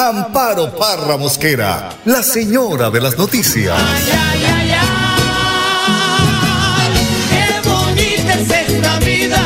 Amparo Parra Mosquera, la señora de las noticias. Ay, ay, ay, qué bonita es esta vida.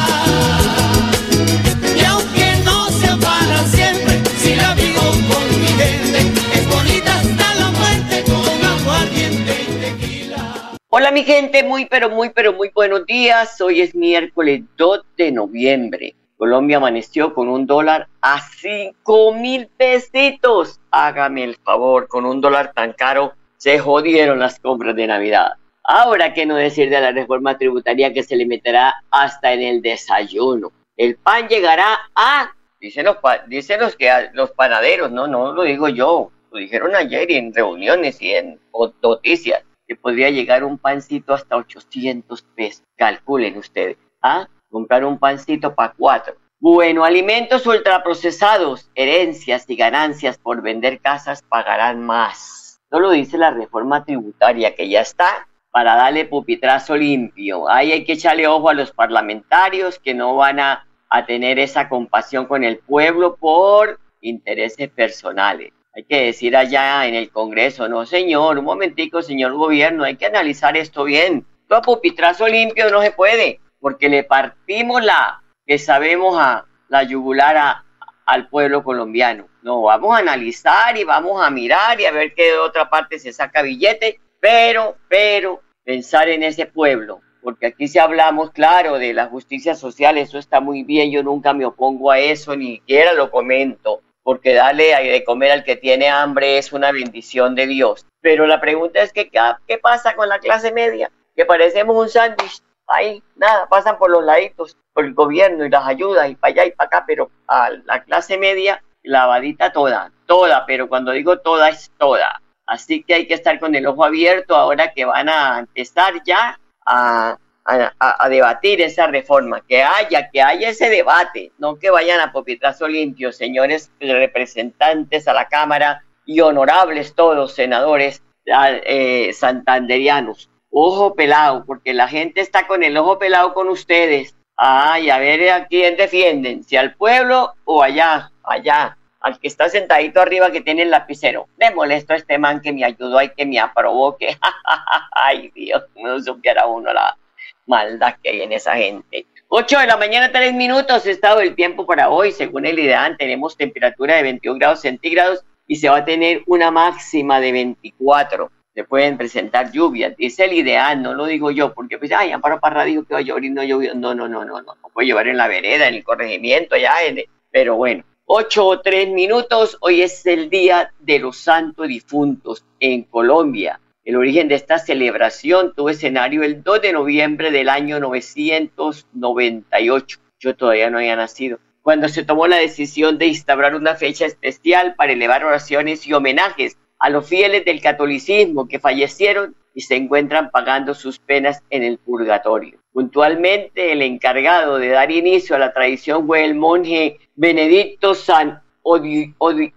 Y aunque no sea para siempre, si la vivo con mi gente, es bonita hasta la muerte con aguardiente y tequila. Hola mi gente, muy pero muy pero muy buenos días. Hoy es miércoles 2 de noviembre. Colombia amaneció con un dólar a 5 mil pesitos. Hágame el favor, con un dólar tan caro se jodieron las compras de Navidad. Ahora, ¿qué no decir de la reforma tributaria que se le meterá hasta en el desayuno? El pan llegará a, dicen los, dicen los, que, los panaderos, no, no lo digo yo, lo dijeron ayer y en reuniones y en noticias, que podría llegar un pancito hasta 800 pesos. Calculen ustedes, ¿ah? Comprar un pancito para cuatro. Bueno, alimentos ultraprocesados, herencias y ganancias por vender casas pagarán más. No lo dice la reforma tributaria que ya está para darle pupitrazo limpio. Ahí hay que echarle ojo a los parlamentarios que no van a, a tener esa compasión con el pueblo por intereses personales. Hay que decir allá en el Congreso, no señor, un momentico, señor gobierno, hay que analizar esto bien. Todo pupitrazo limpio no se puede, porque le partimos la que sabemos a la yugular a- al pueblo colombiano. No, vamos a analizar y vamos a mirar y a ver qué de otra parte se saca billete, pero, pero, pensar en ese pueblo, porque aquí si hablamos, claro, de la justicia social, eso está muy bien, yo nunca me opongo a eso, ni siquiera lo comento, porque darle de comer al que tiene hambre es una bendición de Dios. Pero la pregunta es que, ¿qué, pasa con la clase media? Que parecemos un sándwich, ahí, nada, pasan por los laditos, por el gobierno y las ayudas y para allá y para acá, pero a la clase media, lavadita toda, toda, pero cuando digo toda es toda. Así que hay que estar con el ojo abierto ahora que van a empezar ya a, a, a- debatir esa reforma, que haya, que haya ese debate, no que vayan a popitrazo limpio, señores representantes a la Cámara y honorables todos, senadores eh, santanderianos. Ojo pelado, porque la gente está con el ojo pelado con ustedes. Ay, a ver a quién defienden, si al pueblo o allá, allá, al que está sentadito arriba que tiene el lapicero. Le molesto a este man que me ayudó y que me aprobó, que, ay Dios, no supiera uno la maldad que hay en esa gente. 8 de la mañana, 3 minutos, estado del tiempo para hoy. Según el IDEAN, tenemos temperatura de 21 grados centígrados y se va a tener una máxima de 24. Se pueden presentar lluvias, dice el IDEAN, no lo digo yo, porque pues, ay, Amparo Parra dijo que va a llover y no llovió. No, no, no, no, no, no puede llover en la vereda, en el corregimiento, allá, en pero bueno. 8 o 3 minutos, hoy es el Día de los Santos Difuntos en Colombia. El origen de esta celebración tuvo escenario el 2 de noviembre del año 998. Yo todavía no había nacido. Cuando se tomó la decisión de instaurar una fecha especial para elevar oraciones y homenajes a los fieles del catolicismo que fallecieron y se encuentran pagando sus penas en el purgatorio. Puntualmente, el encargado de dar inicio a la tradición fue el monje Benedicto San Odi- Odi-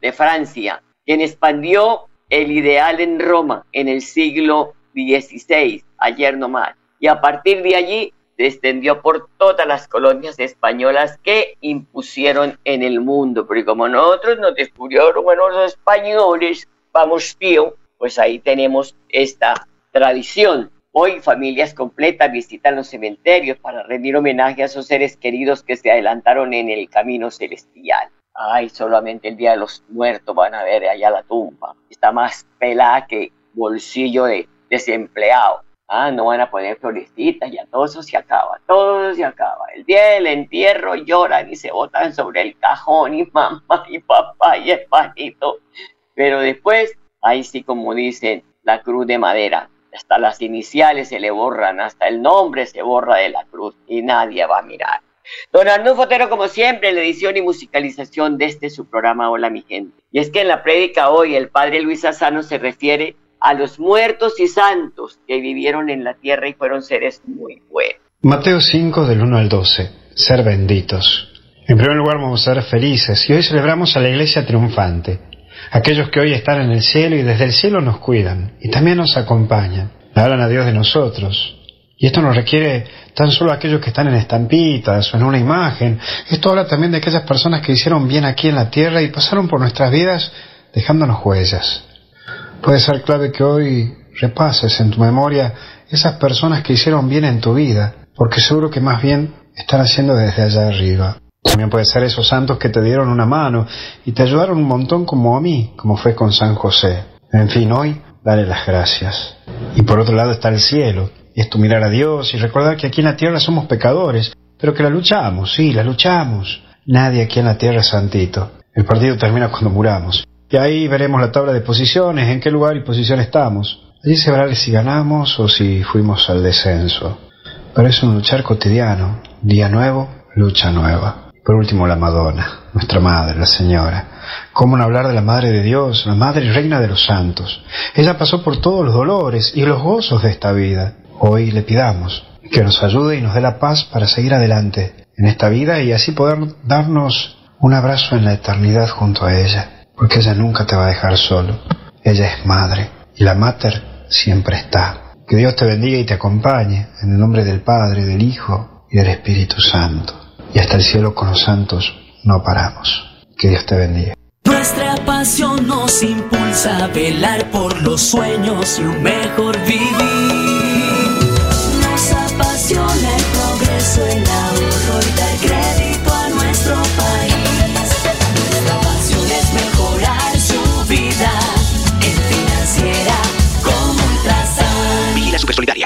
de Francia, quien expandió el ideal en Roma en el siglo XVI, ayer nomás. Y a partir de allí extendió por todas las colonias españolas que impusieron en el mundo. Pero como nosotros nos descubrieron bueno, los españoles, vamos tío, pues ahí tenemos esta tradición. Hoy familias completas visitan los cementerios para rendir homenaje a esos seres queridos que se adelantaron en el camino celestial. Ay, solamente el Día de los Muertos van a ver allá la tumba. Está más pelada que bolsillo de desempleado. Ah, no van a poner florecitas, ya todo eso se acaba, todo se acaba. El día del entierro lloran y se botan sobre el cajón y mamá y papá y hermanito. Pero después, ahí sí como dicen, la cruz de madera. Hasta las iniciales se le borran, hasta el nombre se borra de la cruz y nadie va a mirar. Don Arnulfo Fotero, como siempre, en la edición y musicalización de este su programa Hola mi gente. Y es que en la prédica hoy el padre Luis Asano se refiere a los muertos y santos que vivieron en la tierra y fueron seres muy buenos. Mateo 5 del 1 al 12. Ser benditos. En primer lugar vamos a ser felices y hoy celebramos a la iglesia triunfante, aquellos que hoy están en el cielo y desde el cielo nos cuidan y también nos acompañan, hablan a Dios de nosotros. Y esto nos requiere tan solo aquellos que están en estampitas o en una imagen. Esto habla también de aquellas personas que hicieron bien aquí en la tierra y pasaron por nuestras vidas dejándonos huellas. Puede ser clave que hoy repases en tu memoria esas personas que hicieron bien en tu vida, porque seguro que más bien están haciendo desde allá arriba. También puede ser esos santos que te dieron una mano y te ayudaron un montón como a mí, como fue con San José. En fin, hoy dale las gracias. Y por otro lado está el cielo, y es tu mirar a Dios y recordar que aquí en la tierra somos pecadores, pero que la luchamos, sí, la luchamos. Nadie aquí en la tierra es santito. El partido termina cuando muramos. Y ahí veremos la tabla de posiciones, en qué lugar y posición estamos. Allí se verá si ganamos o si fuimos al descenso. Pero es un luchar cotidiano. Día nuevo, lucha nueva. Por último, la Madonna, nuestra Madre, la Señora. ¿Cómo no hablar de la Madre de Dios, la Madre Reina de los Santos? Ella pasó por todos los dolores y los gozos de esta vida. Hoy le pidamos que nos ayude y nos dé la paz para seguir adelante en esta vida y así poder darnos un abrazo en la eternidad junto a ella, porque ella nunca te va a dejar solo. Ella es madre y la mater siempre está. Que Dios te bendiga y te acompañe en el nombre del Padre, del Hijo y del Espíritu Santo. Y hasta el cielo con los santos no paramos. Que Dios te bendiga. Nuestra pasión nos impulsa a velar por los sueños y un mejor vivir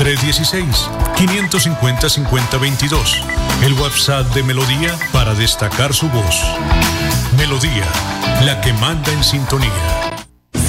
316-550-5022, el WhatsApp de Melodía para destacar su voz. Melodía, la que manda en sintonía.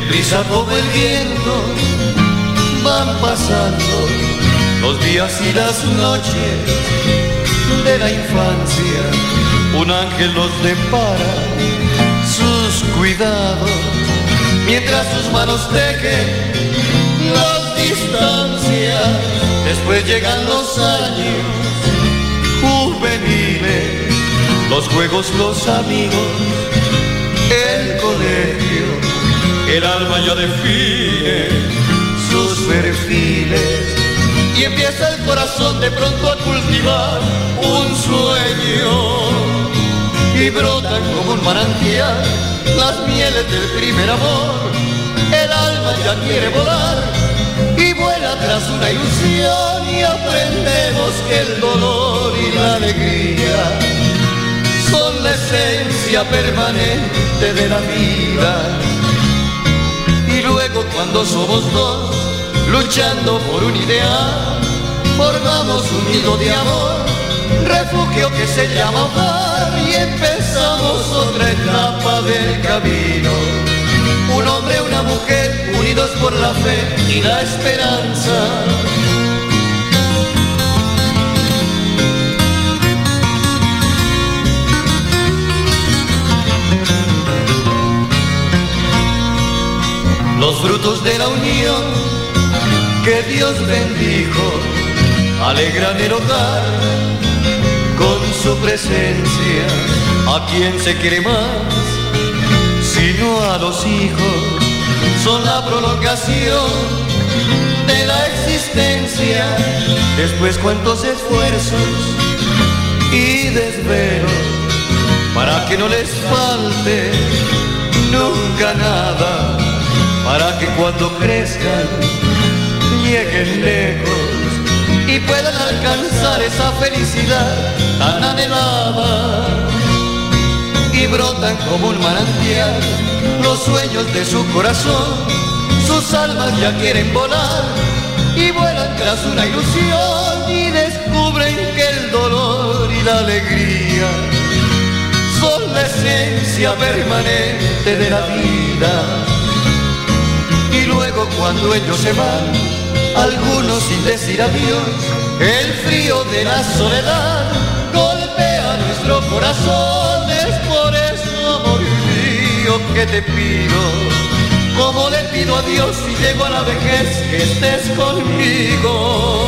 Deprisa como el viento van pasando los días y las noches de la infancia. Un ángel los depara sus cuidados mientras sus manos tejen las distancias. Después llegan los años juveniles, los juegos, los amigos, el colegio el alma ya define sus perfiles. Y empieza el corazón de pronto a cultivar un sueño. Y brotan como un manantial las mieles del primer amor. El alma ya quiere volar y vuela tras una ilusión y aprendemos que el dolor y la alegría son la esencia permanente de la vida luego cuando somos dos, luchando por un ideal, formamos un nido de amor, refugio que se llama hogar y empezamos otra etapa del camino. Un hombre, una mujer, unidos por la fe y la esperanza. Los frutos de la unión que Dios bendijo, alegran el hogar con su presencia. ¿A quien se quiere más? Sino a los hijos son la prolongación de la existencia. Después cuántos esfuerzos y desvelos para que no les falte nunca nada, para que cuando crezcan lleguen lejos y puedan alcanzar esa felicidad tan anhelada. Y brotan como un manantial los sueños de su corazón, sus almas ya quieren volar y vuelan tras una ilusión y descubren que el dolor y la alegría son la esencia permanente de la vida. Cuando ellos se van, algunos sin decir adiós, el frío de la soledad golpea nuestro corazón. Es por eso, amor mío, que te pido, como le pido a Dios si llego a la vejez, que estés conmigo.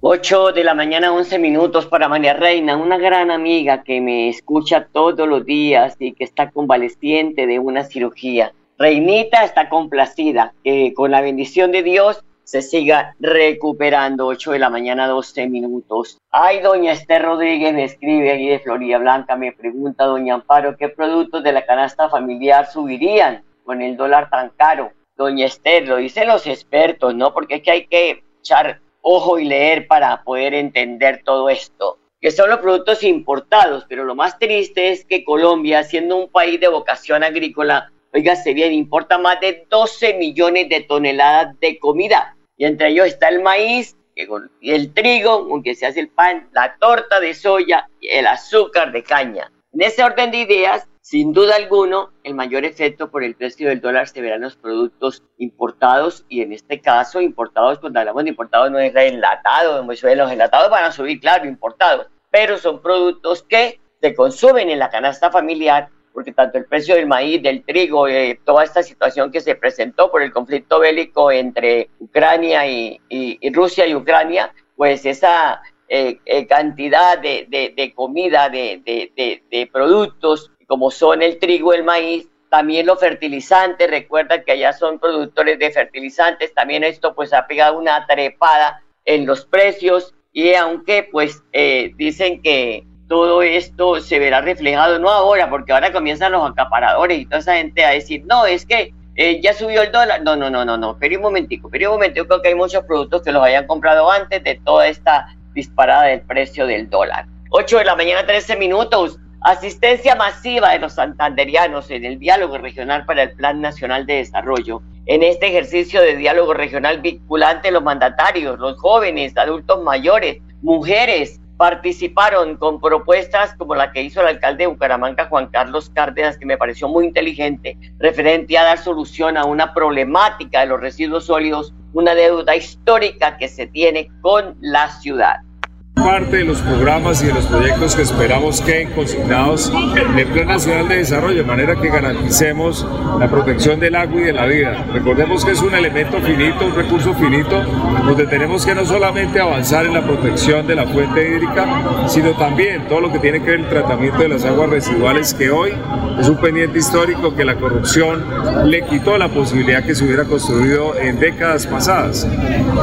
8 de la mañana, 11 minutos para María Reina, una gran amiga que me escucha todos los días y que está convaleciente de una cirugía. Reinita está complacida, que con la bendición de Dios se siga recuperando. 8 de la mañana, 12 minutos. Ay, doña Esther Rodríguez me escribe aquí de Florida Blanca, me pregunta, doña Amparo, ¿qué productos de la canasta familiar subirían con el dólar tan caro? Doña Esther, lo dicen los expertos, ¿no? Porque es que hay que echar ojo y leer para poder entender todo esto, que son los productos importados, pero lo más triste es que Colombia, siendo un país de vocación agrícola, oígase bien, importa más de 12 millones de toneladas de comida, y entre ellos está el maíz, el trigo, aunque se hace el pan, la torta de soya y el azúcar de caña. En ese orden de ideas, sin duda alguno, el mayor efecto por el precio del dólar se verá en los productos importados y en este caso importados, cuando hablamos de importados no es enlatado, los enlatados van a subir, claro, importados, pero son productos que se consumen en la canasta familiar porque tanto el precio del maíz, del trigo, eh, toda esta situación que se presentó por el conflicto bélico entre Ucrania y, Rusia y Ucrania, pues esa eh, eh, cantidad de, de- de comida, de- de productos, como son el trigo, el maíz, también los fertilizantes, recuerda que allá son productores de fertilizantes, también esto pues ha pegado una trepada en los precios. Y aunque pues eh, dicen que todo esto se verá reflejado, no ahora, porque ahora comienzan los acaparadores y toda esa gente a decir, no, es que eh, ya subió el dólar. No, no, no, no, no, pero un momentico, pero un momentico, creo que hay muchos productos que los hayan comprado antes de toda esta disparada del precio del dólar. 8 de la mañana, 13 minutos. Asistencia masiva de los santanderianos en el diálogo regional para el Plan Nacional de Desarrollo. En este ejercicio de diálogo regional vinculante, los mandatarios, los jóvenes, adultos mayores, mujeres, participaron con propuestas como la que hizo el alcalde de Bucaramanga, Juan Carlos Cárdenas, que me pareció muy inteligente, referente a dar solución a una problemática de los residuos sólidos, una deuda histórica que se tiene con la ciudad. Parte de los programas y de los proyectos que esperamos queden consignados en el Plan Nacional de Desarrollo, de manera que garanticemos la protección del agua y de la vida. Recordemos que es un elemento finito, un recurso finito, donde tenemos que no solamente avanzar en la protección de la fuente hídrica, sino también todo lo que tiene que ver el tratamiento de las aguas residuales, que hoy es un pendiente histórico que la corrupción le quitó la posibilidad que se hubiera construido en décadas pasadas.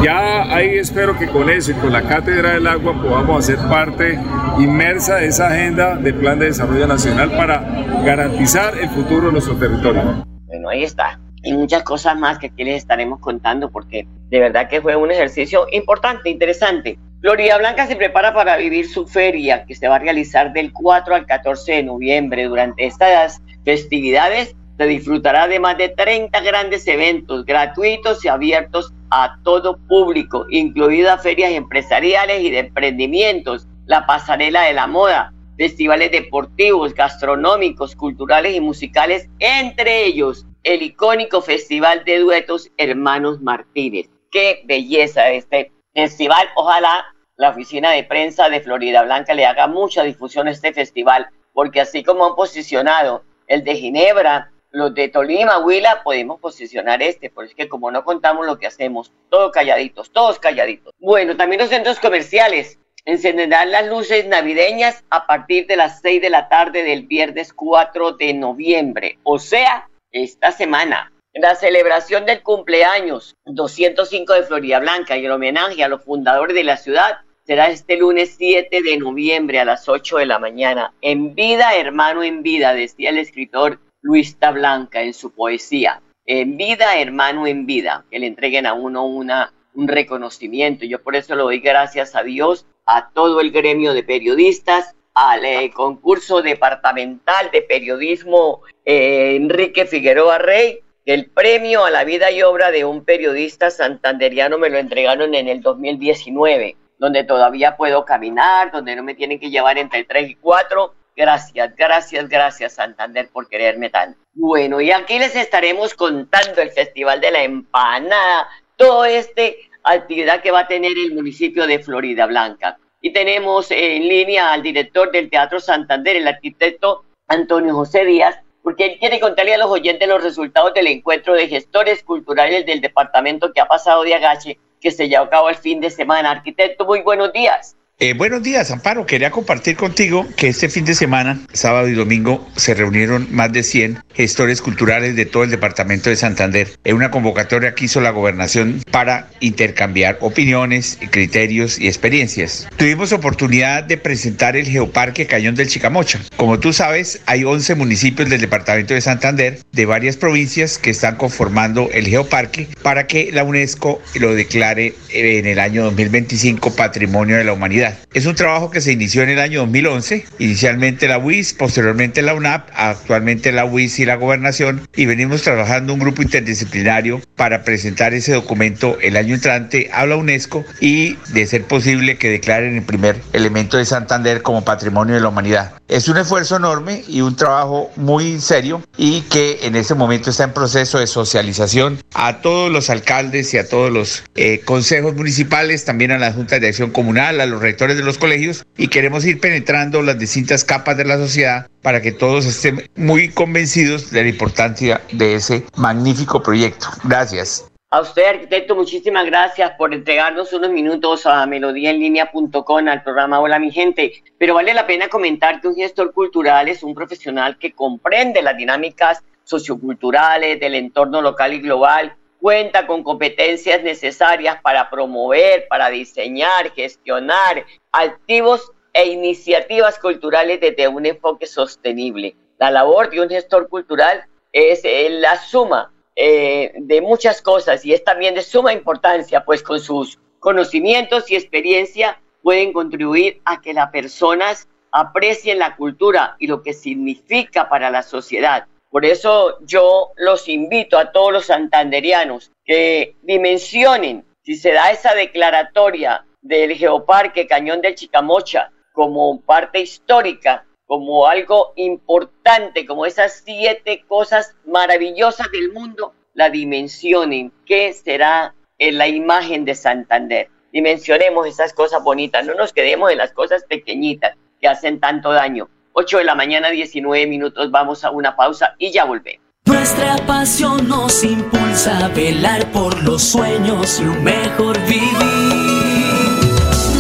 Ya ahí espero que con eso y con la Cátedra del Agua podamos hacer parte inmersa de esa agenda del Plan de Desarrollo Nacional para garantizar el futuro de nuestro territorio. Bueno, ahí está. Y muchas cosas más que aquí les estaremos contando porque de verdad que fue un ejercicio importante, interesante. Florida Blanca se prepara para vivir su feria que se va a realizar del 4 al 14 de noviembre. Durante estas festividades se disfrutará de más de 30 grandes eventos gratuitos y abiertos a todo público, incluidas ferias empresariales y de emprendimientos, la pasarela de la moda, festivales deportivos, gastronómicos, culturales y musicales, entre ellos el icónico Festival de Duetos Hermanos Martínez. Qué belleza este festival. Ojalá la oficina de prensa de Florida Blanca le haga mucha difusión a este festival, porque así como han posicionado el de Ginebra, los de Tolima, Huila, podemos posicionar este, porque es que como no contamos lo que hacemos, todos calladitos, todos calladitos. Bueno, también los centros comerciales encenderán las luces navideñas a partir de las 6 de la tarde del viernes 4 de noviembre, o sea, esta semana. La celebración del cumpleaños 205 de Florida Blanca y el homenaje a los fundadores de la ciudad será este lunes 7 de noviembre a las 8 de la mañana. En vida, hermano, en vida, decía el escritor Luis Blanca en su poesía. En vida, hermano, en vida, que le entreguen a uno una, un reconocimiento. Yo por eso le doy gracias a Dios, a todo el gremio de periodistas, al eh, concurso departamental de periodismo eh, Enrique Figueroa Rey, el premio a la vida y obra de un periodista santanderiano me lo entregaron en el 2019 donde todavía puedo caminar, donde no me tienen que llevar entre 3 y 4. Gracias, gracias, gracias Santander por quererme tanto. Bueno, y aquí les estaremos contando el Festival de la Empanada, toda esta actividad que va a tener el municipio de Florida Blanca. Y tenemos en línea al director del Teatro Santander, el arquitecto Antonio José Díaz, porque él quiere contarle a los oyentes los resultados del encuentro de gestores culturales del departamento que ha pasado de Agache que se llevó a cabo el fin de semana. Arquitecto, muy buenos días. Eh, buenos días, Amparo. Quería compartir contigo que este fin de semana, sábado y domingo, se reunieron más de 100 gestores culturales de todo el departamento de Santander en una convocatoria que hizo la gobernación para intercambiar opiniones, criterios y experiencias. Tuvimos oportunidad de presentar el Geoparque Cañón del Chicamocha. Como tú sabes, hay 11 municipios del departamento de Santander de varias provincias que están conformando el Geoparque para que la UNESCO lo declare en el año 2025 Patrimonio de la Humanidad. Es un trabajo que se inició en el año 2011, inicialmente la UIS, posteriormente la UNAP, actualmente la UIS y la Gobernación, y venimos trabajando un grupo interdisciplinario para presentar ese documento el año entrante a la UNESCO y, de ser posible, que declaren el primer elemento de Santander como patrimonio de la humanidad. Es un esfuerzo enorme y un trabajo muy serio y que en este momento está en proceso de socialización a todos los alcaldes y a todos los eh, consejos municipales, también a la Junta de Acción Comunal, a los rectores de los colegios y queremos ir penetrando las distintas capas de la sociedad para que todos estén muy convencidos de la importancia de ese magnífico proyecto. Gracias. A usted, arquitecto, muchísimas gracias por entregarnos unos minutos a melodíaenlínea.com, al programa Hola mi gente. Pero vale la pena comentar que un gestor cultural es un profesional que comprende las dinámicas socioculturales del entorno local y global, cuenta con competencias necesarias para promover, para diseñar, gestionar activos e iniciativas culturales desde un enfoque sostenible. La labor de un gestor cultural es eh, la suma eh, de muchas cosas y es también de suma importancia, pues con sus conocimientos y experiencia pueden contribuir a que las personas aprecien la cultura y lo que significa para la sociedad. Por eso yo los invito a todos los santanderianos que dimensionen si se da esa declaratoria del Geoparque Cañón del Chicamocha como parte histórica como algo importante, como esas siete cosas maravillosas del mundo, la dimensionen. ¿Qué será en la imagen de Santander? Dimensionemos esas cosas bonitas, no nos quedemos en las cosas pequeñitas que hacen tanto daño. 8 de la mañana, 19 minutos, vamos a una pausa y ya volvemos. Nuestra pasión nos impulsa a velar por los sueños y un mejor vivir.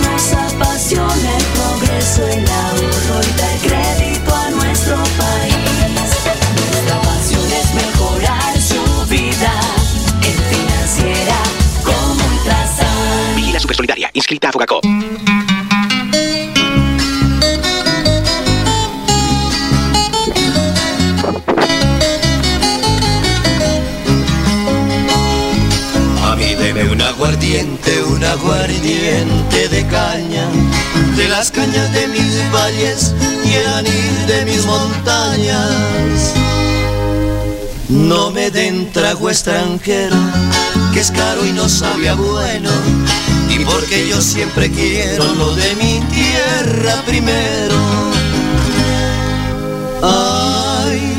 Nos apasiona el progreso, el ahorro y dar crédito a nuestro país. Nuestra pasión es mejorar su vida en financiera como Ultrasan. Vigila Supersolidaria, inscrita a Fogacop. Aguardiente, un aguardiente de caña, de las cañas de mis valles y el anil de mis montañas. No me den trago extranjero, que es caro y no sabía bueno, y porque yo siempre quiero lo de mi tierra primero. Ay,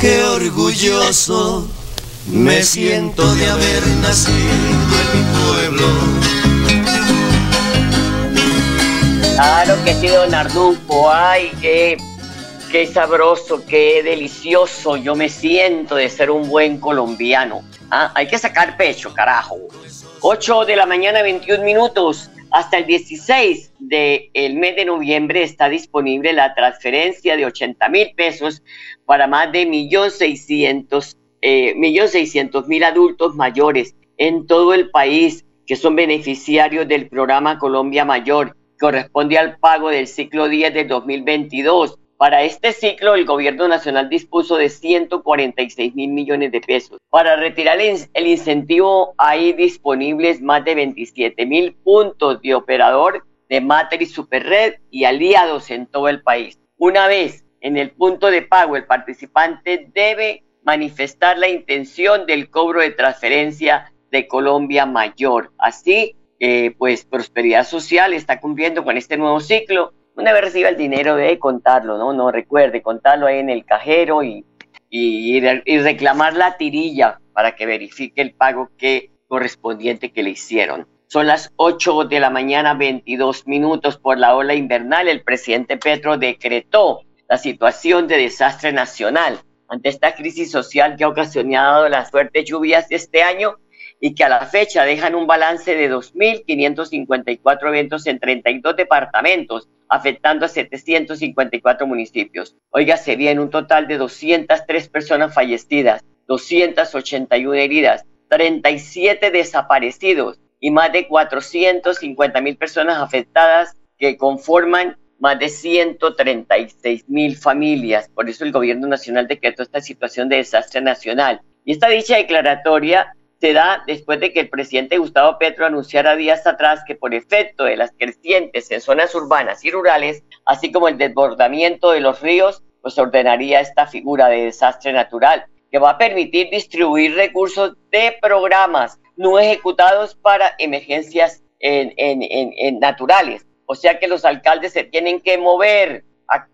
qué orgulloso me siento de haber nacido en mi pueblo. Claro que sí, don Ardufo. Ay, qué, qué sabroso, qué delicioso. Yo me siento de ser un buen colombiano. Ah, hay que sacar pecho, carajo. 8 de la mañana, 21 minutos. Hasta el 16 del mes de noviembre está disponible la transferencia de 80 mil pesos para más de 1.600.000 eh, mil adultos mayores en todo el país que son beneficiarios del programa Colombia Mayor. Corresponde al pago del ciclo 10 del 2022 para este ciclo, el gobierno nacional dispuso de 146 mil millones de pesos. Para retirar el incentivo hay disponibles más de 27 mil puntos de operador de Matrix Superred y aliados en todo el país. Una vez en el punto de pago, el participante debe manifestar la intención del cobro de transferencia de Colombia Mayor. Así, eh, pues Prosperidad Social está cumpliendo con este nuevo ciclo una vez reciba el dinero debe contarlo, ¿no? No recuerde, contarlo ahí en el cajero y, y, reclamar la tirilla para que verifique el pago que correspondiente que le hicieron. Son las 8 de la mañana, 22 minutos por la ola invernal. El presidente Petro decretó la situación de desastre nacional ante esta crisis social que ha ocasionado las fuertes lluvias de este año y que a la fecha dejan un balance de 2.554 eventos en 32 departamentos, afectando a 754 municipios. Óigase bien, un total de 203 personas fallecidas, 281 heridas, 37 desaparecidos y más de 450 mil personas afectadas que conforman más de 136 mil familias. Por eso el gobierno nacional decretó esta situación de desastre nacional. Y esta dicha declaratoria se da después de que el presidente Gustavo Petro anunciara días atrás que por efecto de las crecientes en zonas urbanas y rurales, así como el desbordamiento de los ríos, pues ordenaría esta figura de desastre natural que va a permitir distribuir recursos de programas no ejecutados para emergencias en, naturales. O sea que los alcaldes se tienen que mover.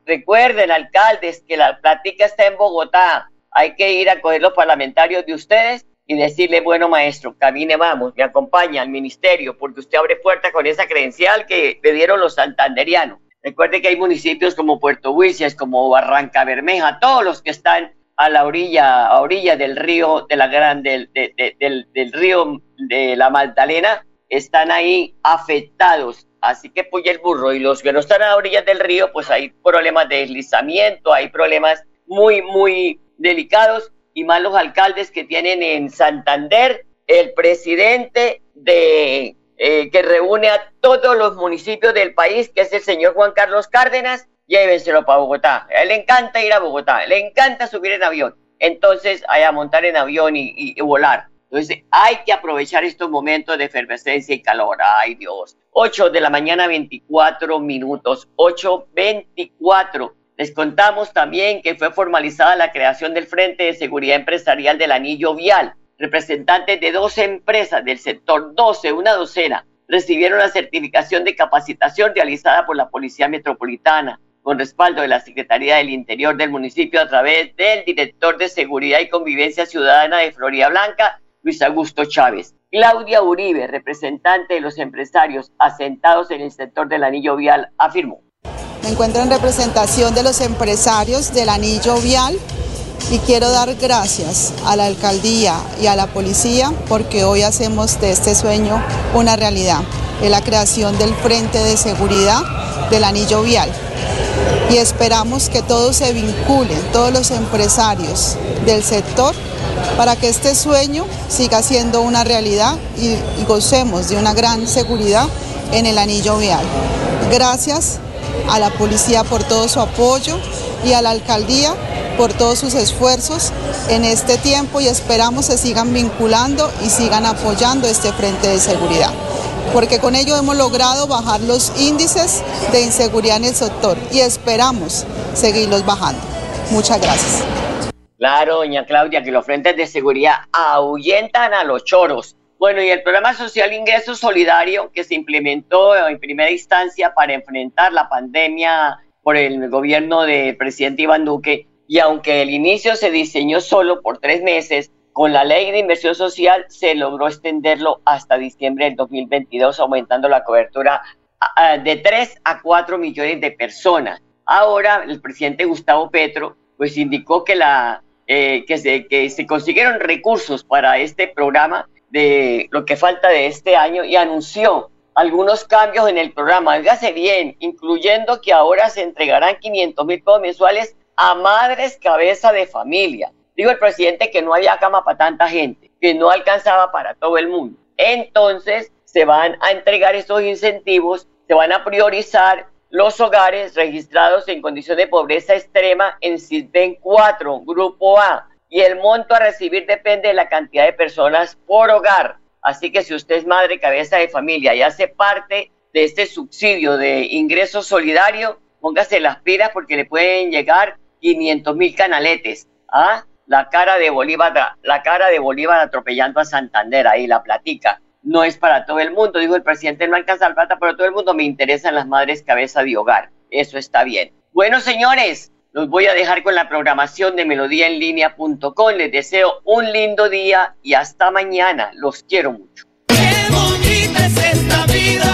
Recuerden, alcaldes, que la plática está en Bogotá. Hay que ir a coger los parlamentarios de ustedes y decirle, bueno maestro, camine vamos, me acompaña al ministerio, porque usted abre puerta con esa credencial que le dieron los santanderianos. Recuerde que hay municipios como Puerto Wilches, como Barranca Bermeja, todos los que están a la orilla, a orilla del río de la gran, del, del, del río de la Magdalena, están ahí afectados. Así que puya el burro. Y los que no están a orillas del río, pues hay problemas de deslizamiento, hay problemas muy, muy delicados y más los alcaldes que tienen en Santander, el presidente de eh, que reúne a todos los municipios del país, que es el señor Juan Carlos Cárdenas, llévenselo para Bogotá. A él le encanta ir a Bogotá, le encanta subir en avión. Entonces, a montar en avión y volar. Entonces, hay que aprovechar estos momentos de efervescencia y calor. Ay, Dios. 8 de la mañana, 24 minutos. 8.24. Les contamos también que fue formalizada la creación del Frente de Seguridad Empresarial del Anillo Vial. Representantes de 12 empresas del sector 12, una docena, recibieron la certificación de capacitación realizada por la Policía Metropolitana con respaldo de la Secretaría del Interior del municipio a través del director de Seguridad y Convivencia Ciudadana de Florida Blanca, Luis Augusto Chávez. Claudia Uribe, representante de los empresarios asentados en el sector del anillo vial, afirmó. Me encuentro en representación de los empresarios del anillo vial y quiero dar gracias a la alcaldía y a la policía porque hoy hacemos de este sueño una realidad. Es la creación del Frente de Seguridad del Anillo Vial. Y esperamos que todos se vinculen, todos los empresarios del sector, para que este sueño siga siendo una realidad y, gocemos de una gran seguridad en el anillo vial. Gracias a la policía por todo su apoyo y a la alcaldía por todos sus esfuerzos en este tiempo y esperamos se sigan vinculando y sigan apoyando este frente de seguridad, porque con ello hemos logrado bajar los índices de inseguridad en el sector y esperamos seguirlos bajando. Muchas gracias. Claro, doña Claudia, que los frentes de seguridad ahuyentan a los choros bueno, y el programa social Ingreso Solidario que se implementó en primera instancia para enfrentar la pandemia por el gobierno del presidente Iván Duque, y aunque el inicio se diseñó solo por tres meses, con la ley de inversión social se logró extenderlo hasta diciembre del 2022, aumentando la cobertura de 3 a 4 millones de personas. Ahora el presidente Gustavo Petro pues indicó que, la, eh, que, se, que se consiguieron recursos para este programa de lo que falta de este año y anunció algunos cambios en el programa. Hágase bien, incluyendo que ahora se entregarán 500 mil pesos mensuales a madres cabeza de familia. Dijo el presidente que no había cama para tanta gente, que no alcanzaba para todo el mundo. Entonces se van a entregar estos incentivos, se van a priorizar los hogares registrados en condición de pobreza extrema en SISBEN 4, Grupo A, y el monto a recibir depende de la cantidad de personas por hogar. Así que si usted es madre cabeza de familia y hace parte de este subsidio de ingreso solidario, póngase las pilas porque le pueden llegar 500 mil canaletes. ¿ah? La cara de Bolívar, atropellando a Santander, ahí la platica. No es para todo el mundo, dijo el presidente, no alcanza la plata para todo el mundo, me interesan las madres cabeza de hogar. Eso está bien. Bueno, señores, los voy a dejar con la programación de melodíaenlínea.com. Les deseo un lindo día y hasta mañana. Los quiero mucho. Hola